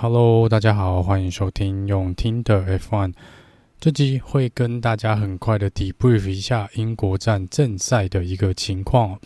Hello，大家好，欢迎收听用听的 F1。这集会跟大家很快的 debrief 一下英国站正赛的一个情况。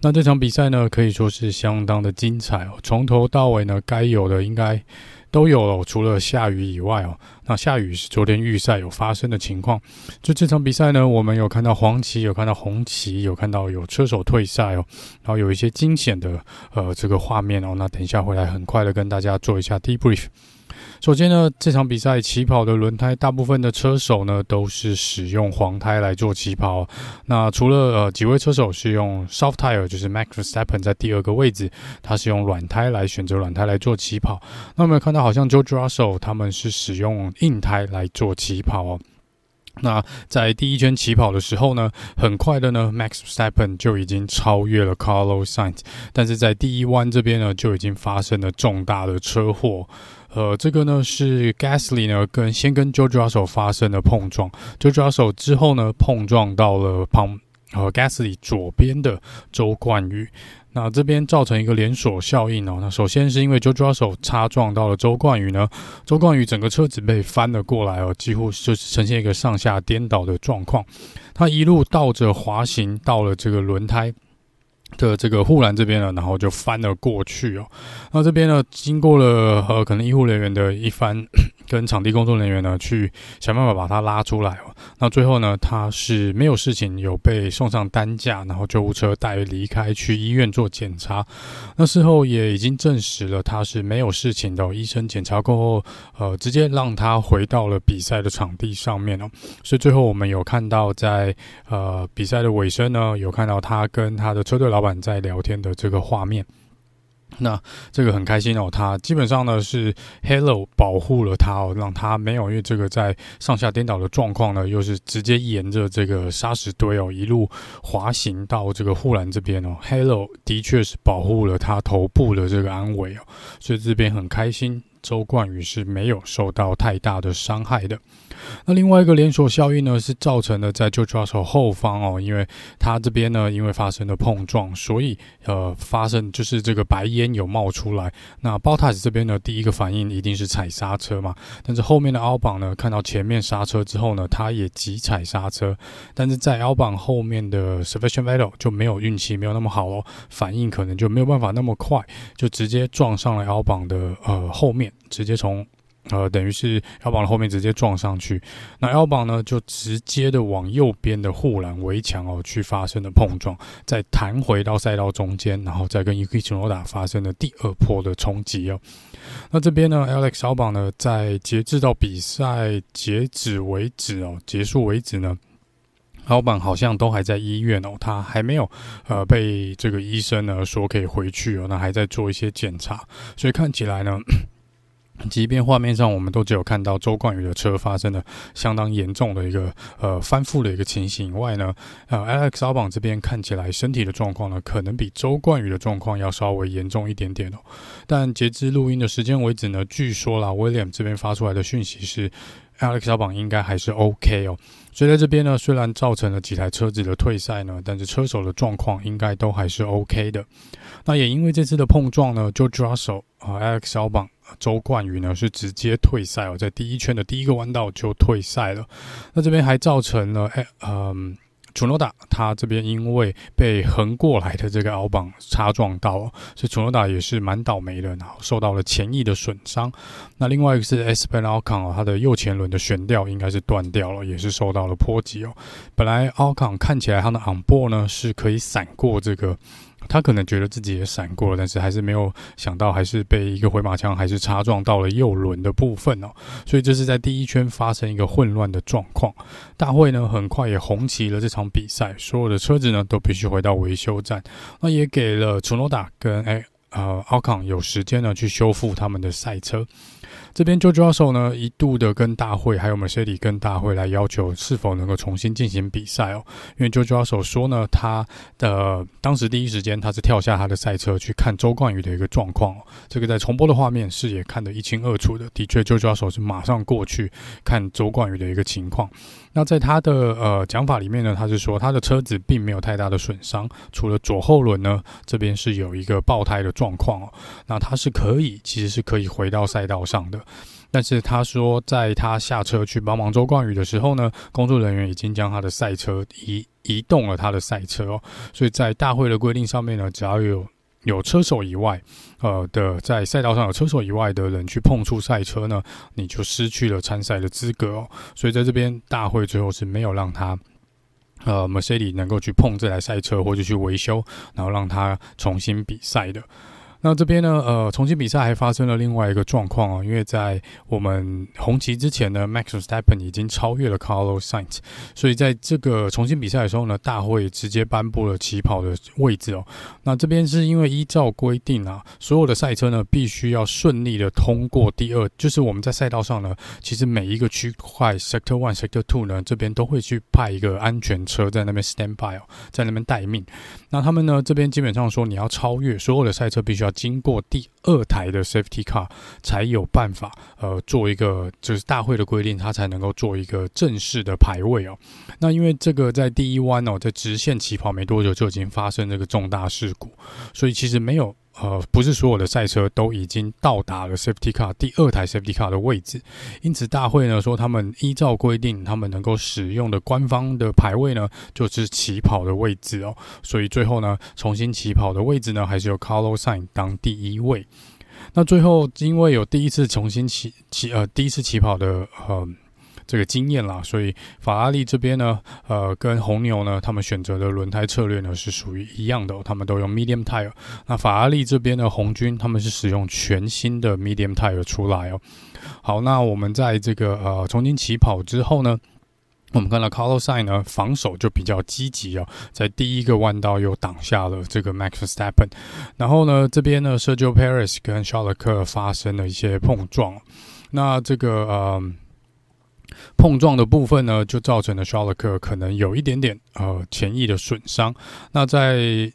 那这场比赛呢，可以说是相当的精彩哦，从头到尾呢，该有的应该。都有了，除了下雨以外哦。那下雨是昨天预赛有发生的情况。就这场比赛呢，我们有看到黄旗，有看到红旗，有看到有车手退赛哦。然后有一些惊险的呃这个画面哦。那等一下回来很快的跟大家做一下 debrief。首先呢，这场比赛起跑的轮胎，大部分的车手呢都是使用黄胎来做起跑。那除了呃几位车手是用 soft tire，就是 Max Verstappen 在第二个位置，他是用软胎来选择软胎来做起跑。那我们看到好像 George Russell 他们是使用硬胎来做起跑哦。那在第一圈起跑的时候呢，很快的呢，Max Verstappen 就已经超越了 Carlos Sainz，但是在第一弯这边呢，就已经发生了重大的车祸。呃，这个呢是 Gasly 呢跟先跟 George Russell 发生了碰撞，George Russell 之后呢碰撞到了旁呃 Gasly 左边的周冠宇，那这边造成一个连锁效应哦。那首先是因为 George Russell 擦撞到了周冠宇呢，周冠宇整个车子被翻了过来哦，几乎就是呈现一个上下颠倒的状况，他一路倒着滑行到了这个轮胎。的这个护栏这边呢，然后就翻了过去哦。那这边呢，经过了呃，可能医护人员的一番跟场地工作人员呢，去想办法把他拉出来哦。那最后呢，他是没有事情，有被送上担架，然后救护车带离开去医院做检查。那事后也已经证实了他是没有事情的。医生检查过后，呃，直接让他回到了比赛的场地上面哦。所以最后我们有看到在呃比赛的尾声呢，有看到他跟他的车队老板在聊天的这个画面。那这个很开心哦，他基本上呢是 Halo 保护了他哦，让他没有因为这个在上下颠倒的状况呢，又是直接沿着这个砂石堆哦一路滑行到这个护栏这边哦，Halo 的确是保护了他头部的这个安危哦，所以这边很开心。周冠宇是没有受到太大的伤害的。那另外一个连锁效应呢，是造成了在 George Russell 后方哦，因为他这边呢，因为发生了碰撞，所以呃，发生就是这个白烟有冒出来。那 Bottas 这边呢，第一个反应一定是踩刹车嘛。但是后面的 Albon 呢，看到前面刹车之后呢，他也急踩刹车。但是在 Albon 后面的 Sebastian Vettel 就没有运气，没有那么好哦，反应可能就没有办法那么快，就直接撞上了 Albon 的呃后面。直接从呃，等于是 L 榜的后面直接撞上去，那 L 榜呢就直接的往右边的护栏围墙哦去发生了碰撞，再弹回到赛道中间，然后再跟 UK 琼罗达发生了第二波的冲击哦。那这边呢，Alex Albon 呢在截至到比赛截止为止哦，结束为止呢，Albon 好像都还在医院哦，他还没有呃被这个医生呢说可以回去哦，那还在做一些检查，所以看起来呢。即便画面上我们都只有看到周冠宇的车发生了相当严重的一个呃翻覆的一个情形以外呢，呃，Alex 阿邦这边看起来身体的状况呢，可能比周冠宇的状况要稍微严重一点点哦。但截至录音的时间为止呢，据说啦，William 这边发出来的讯息是 Alex 小榜应该还是 OK 哦。所以在这边呢，虽然造成了几台车子的退赛呢，但是车手的状况应该都还是 OK 的。那也因为这次的碰撞呢，George Russell 啊，Alex 小榜。周冠宇呢是直接退赛哦，在第一圈的第一个弯道就退赛了。那这边还造成了，哎，嗯，楚诺达他这边因为被横过来的这个奥邦擦撞到，所以楚诺达也是蛮倒霉的，然后受到了前翼的损伤。那另外一个是 S. p e n a l c o n 哦，他的右前轮的悬吊应该是断掉了，也是受到了波及哦。本来 Alcon 看起来它的昂 boy 呢是可以闪过这个。他可能觉得自己也闪过了，但是还是没有想到，还是被一个回马枪还是擦撞到了右轮的部分哦。所以这是在第一圈发生一个混乱的状况。大会呢很快也红旗了这场比赛，所有的车子呢都必须回到维修站。那也给了楚诺达跟哎呃奥康有时间呢去修复他们的赛车。这边 George Russell 呢一度的跟大会还有 Mercedes 跟大会来要求是否能够重新进行比赛哦，因为 George Russell 说呢，他的当时第一时间他是跳下他的赛车去看周冠宇的一个状况哦，这个在重播的画面视野看得一清二楚的，的确 George Russell 是马上过去看周冠宇的一个情况。那在他的呃讲法里面呢，他是说他的车子并没有太大的损伤，除了左后轮呢这边是有一个爆胎的状况哦。那他是可以，其实是可以回到赛道上的。但是他说，在他下车去帮忙周冠宇的时候呢，工作人员已经将他的赛车移移动了他的赛车哦。所以在大会的规定上面呢，只要有有车手以外，呃的在赛道上有车手以外的人去碰触赛车呢，你就失去了参赛的资格哦。所以在这边大会最后是没有让他呃 Mercedes 能够去碰这台赛车或者去维修，然后让他重新比赛的。那这边呢，呃，重新比赛还发生了另外一个状况哦，因为在我们红旗之前呢，Max Verstappen 已经超越了 Carlos Sainz，所以在这个重新比赛的时候呢，大会直接颁布了起跑的位置哦。那这边是因为依照规定啊，所有的赛车呢必须要顺利的通过第二，就是我们在赛道上呢，其实每一个区块 Sector One、Sector Two 呢，这边都会去派一个安全车在那边 stand by 哦，在那边待命。那他们呢这边基本上说，你要超越所有的赛车，必须要经过第二台的 safety car 才有办法，呃，做一个就是大会的规定，它才能够做一个正式的排位哦。那因为这个在第一弯哦，在直线起跑没多久就已经发生这个重大事故，所以其实没有。呃，不是所有的赛车都已经到达了 Safety Car 第二台 Safety Car 的位置，因此大会呢说，他们依照规定，他们能够使用的官方的排位呢，就是起跑的位置哦。所以最后呢，重新起跑的位置呢，还是由 Carlos Sain 当第一位。那最后因为有第一次重新起起呃第一次起跑的呃。这个经验啦，所以法拉利这边呢，呃，跟红牛呢，他们选择的轮胎策略呢是属于一样的，他们都用 medium tire。那法拉利这边的红军他们是使用全新的 medium tire 出来哦。好，那我们在这个呃重新起跑之后呢，我们看到 Carlos Sain 呢防守就比较积极哦，在第一个弯道又挡下了这个 Max Verstappen，然后呢这边呢 Sergio Perez 跟 Charles 发生了一些碰撞，那这个呃。碰撞的部分呢，就造成了肖勒克可能有一点点呃前翼的损伤。那在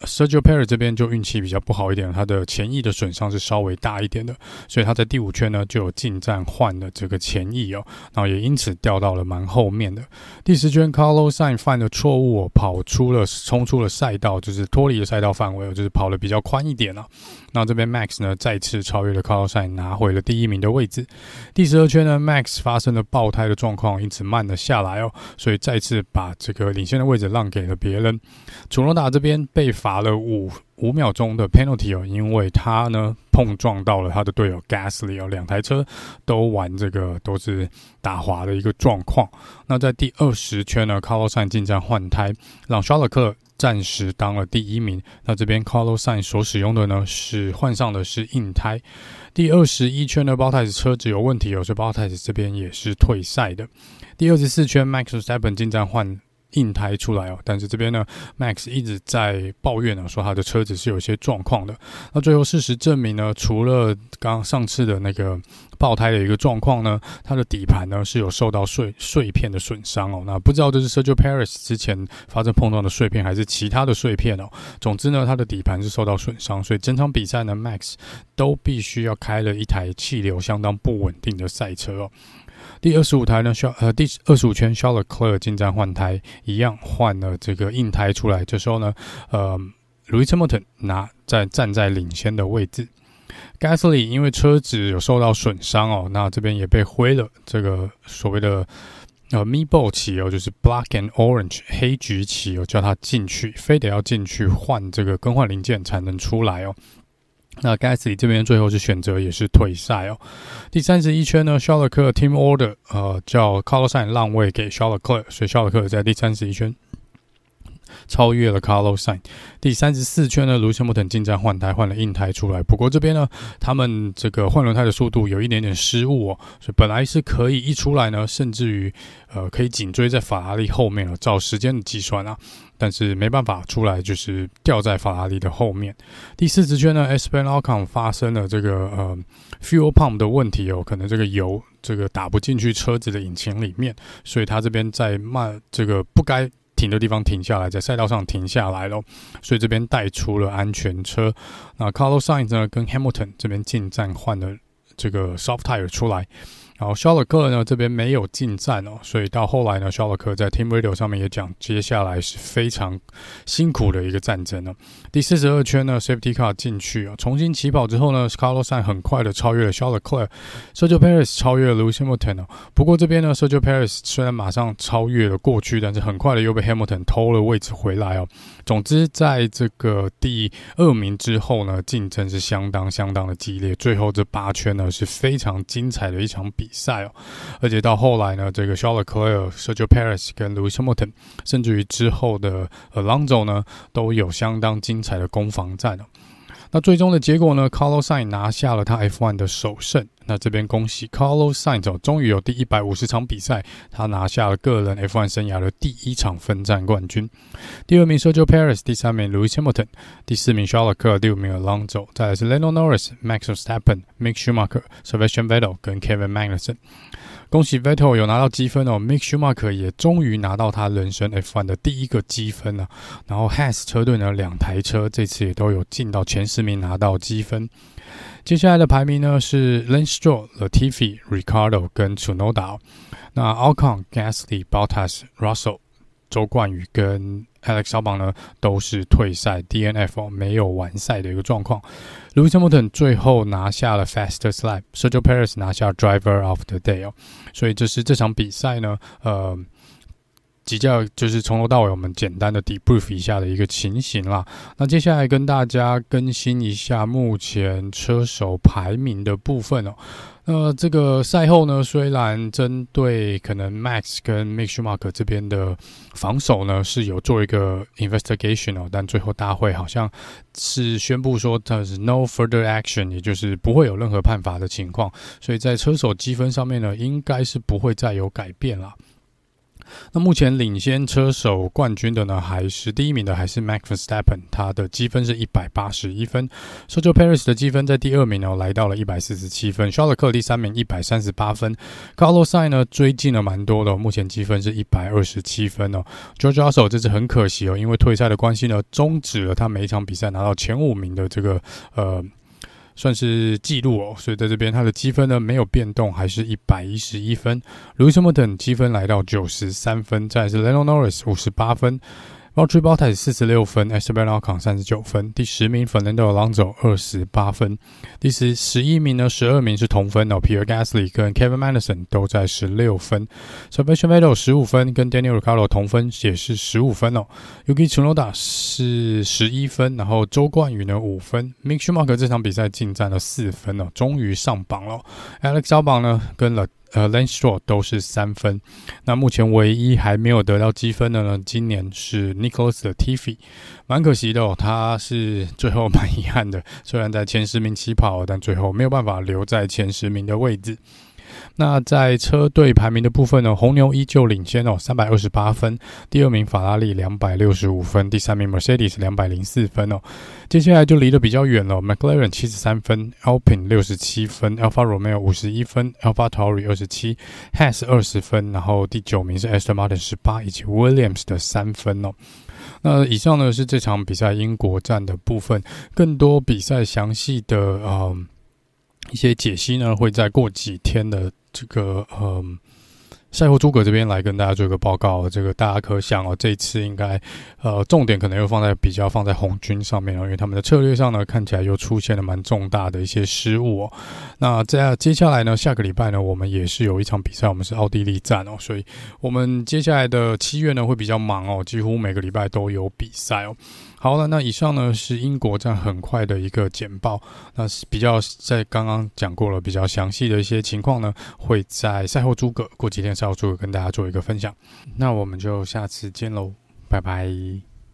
Sergio Perez 这边就运气比较不好一点，他的前翼的损伤是稍微大一点的，所以他在第五圈呢就有进站换了这个前翼哦，然后也因此掉到了蛮后面的。第十圈，Carlos Sainz 犯的错误，跑出了冲出了赛道，就是脱离了赛道范围，就是跑得比较宽一点了。那这边 Max 呢再次超越了 Carlson，拿回了第一名的位置。第十二圈呢，Max 发生了爆胎的状况，因此慢了下来哦，所以再次把这个领先的位置让给了别人。楚罗达这边被罚了五五秒钟的 penalty 哦，因为他呢碰撞到了他的队友 Gasly 哦，两台车都玩这个都是打滑的一个状况。那在第二十圈呢，Carlos Sainz 进站换胎，让肖勒克暂时当了第一名。那这边 Carlos Sainz 所使用的呢是换上的是硬胎。第二十一圈的 Bottas 车子有问题哦，所以 Bottas 这边也是退赛的。第二十四圈，Max Verstappen 进站换。硬胎出来哦，但是这边呢，Max 一直在抱怨呢，说他的车子是有些状况的。那最后事实证明呢，除了刚上次的那个爆胎的一个状况呢，它的底盘呢是有受到碎碎片的损伤哦。那不知道这是 Sergio Perez 之前发生碰撞的碎片，还是其他的碎片哦。总之呢，它的底盘是受到损伤，所以整场比赛呢，Max 都必须要开了一台气流相当不稳定的赛车哦。第二十五台呢，肖呃第二十五圈肖勒克尔进站换胎，一样换了这个硬胎出来。这时候呢，呃，Lewis Hamilton 拿在站在领先的位置。Gasly 因为车子有受到损伤哦，那这边也被挥了这个所谓的呃 Meatball 旗哦，就是 Black and Orange 黑橘旗哦，叫他进去，非得要进去换这个更换零件才能出来哦。那 Gasly 这边最后是选择也是退赛哦。第三十一圈呢，肖勒克 Team Order 呃叫 c o l o r s i g n 让位给肖勒克，所以肖勒克在第三十一圈超越了 Carlos Sainz。第三十四圈呢，卢森伯特进站换胎换了硬胎出来，不过这边呢，他们这个换轮胎的速度有一点点失误哦，所以本来是可以一出来呢，甚至于呃可以紧追在法拉利后面了，照时间的计算啊。但是没办法出来，就是掉在法拉利的后面。第四十圈呢 s p e n a l c o n 发生了这个呃 fuel pump 的问题哦，可能这个油这个打不进去车子的引擎里面，所以他这边在慢这个不该停的地方停下来，在赛道上停下来了，所以这边带出了安全车。那 Carlos Sainz 呢跟 Hamilton 这边进站换了这个 soft tire 出来。然后肖勒克呢这边没有进站哦，所以到后来呢，肖勒克在 Team Radio 上面也讲，接下来是非常辛苦的一个战争呢。第四十二圈呢，Safety Car 进去啊，重新起跑之后呢，Carlos s a n 很快的超越了肖勒克，Sergio Perez 超越了 Lewis Hamilton 哦。不过这边呢，Sergio Perez 虽然马上超越了过去，但是很快的又被 Hamilton 偷了位置回来哦。总之，在这个第二名之后呢，竞争是相当相当的激烈，最后这八圈呢是非常精彩的一场比比赛哦。而且到后来呢，这个 Charles Leclerc、Sergio p a r i s 跟 Louis Hamilton，甚至于之后的 Alonso 呢，都有相当精彩的攻防战哦。那最终的结果呢？Carlos Sainz 拿下了他 F1 的首胜。那这边恭喜 Carlos Sainz，终于有第一百五十场比赛，他拿下了个人 F1 生涯的第一场分站冠军。第二名 Sergio Perez，第三名 Lewis Hamilton，第四名 Charles c l e r 第五名 Alonso，再来是 Lando Norris、Max Verstappen、Mick Schumacher、Sebastian Vettel 跟 Kevin Magnussen。恭喜 Vettel 有拿到积分哦，Mick Schumacher 也终于拿到他人生 F1 的第一个积分了。然后 Haas 车队呢，两台车这次也都有进到前十名拿到积分。接下来的排名呢是 Lance Stroll、Latifi、Ricardo 跟 Tsunoda。那 Alcon、Gasly、Bottas、Russell、周冠宇跟 Alex 小榜呢都是退赛 DNF，没有完赛的一个状况。Lewis Hamilton 最后拿下了 Fastest Lap，Sergio Perez 拿下 Driver of the Day 哦，所以就是这场比赛呢，呃。比较就是从头到尾，我们简单的 debrief 一下的一个情形啦。那接下来跟大家更新一下目前车手排名的部分哦。那这个赛后呢，虽然针对可能 Max 跟 Mick Schumacher 这边的防守呢是有做一个 investigation 哦，但最后大会好像是宣布说它是 no further action，也就是不会有任何判罚的情况。所以在车手积分上面呢，应该是不会再有改变了。那目前领先车手冠军的呢，还是第一名的，还是 Max Verstappen，他的积分是一百八十一分。Sergio Perez 的积分在第二名呢，来到了一百四十七分。肖勒克第三名一百三十八分。Carlos Sainz 呢追进了蛮多的，目前积分是一百二十七分哦。George Russell 这次很可惜哦，因为退赛的关系呢，终止了他每一场比赛拿到前五名的这个呃。算是记录哦，所以在这边他的积分呢没有变动，还是一百一十一分。Lewis Hamilton 积分来到九十三分，再是 l e n o Norris 五十八分。Valtteri Bottas 四十六分，Esteban Ocon 三十九分，第十名 Fernando Alonso 二十八分，第十十一名呢，十二名是同分哦，Pierre Gasly 跟 Kevin Magnussen 都在十六分，Sebastian Vettel 十五分，跟 Daniel Ricciardo 同分也是十五分哦，Yuki Tsunoda 是十一分，然后周冠宇呢五分，Mick Schumacher 这场比赛进占了四分哦，终于上榜了，Alex alba 呢跟了。呃，Lance Stroll 都是三分。那目前唯一还没有得到积分的呢，今年是 Nicholas 的 Tiffy，蛮可惜的哦，他是最后 蛮遗憾的，虽然在前十名起跑，但最后没有办法留在前十名的位置。那在车队排名的部分呢，红牛依旧领先哦，三百二十八分。第二名法拉利两百六十五分，第三名 Mercedes 两百零四分哦。接下来就离得比较远了，McLaren 七十三分，Alpine 六十七分，Alfa Romeo 五十一分，AlphaTauri 二十七，Haas 二十分，然后第九名是 Aston Martin 十八，以及 Williams 的三分哦。那以上呢是这场比赛英国站的部分，更多比赛详细的呃。一些解析呢，会在过几天的这个嗯赛后诸葛这边来跟大家做一个报告。这个大家可想哦，这次应该呃重点可能又放在比较放在红军上面哦，因为他们的策略上呢看起来又出现了蛮重大的一些失误哦。那在接下来呢，下个礼拜呢，我们也是有一场比赛，我们是奥地利站哦，所以我们接下来的七月呢会比较忙哦，几乎每个礼拜都有比赛哦。好了，那以上呢是英国站很快的一个简报。那比较在刚刚讲过了比较详细的一些情况呢，会在赛后诸葛过几天赛后诸葛跟大家做一个分享。那我们就下次见喽，拜拜。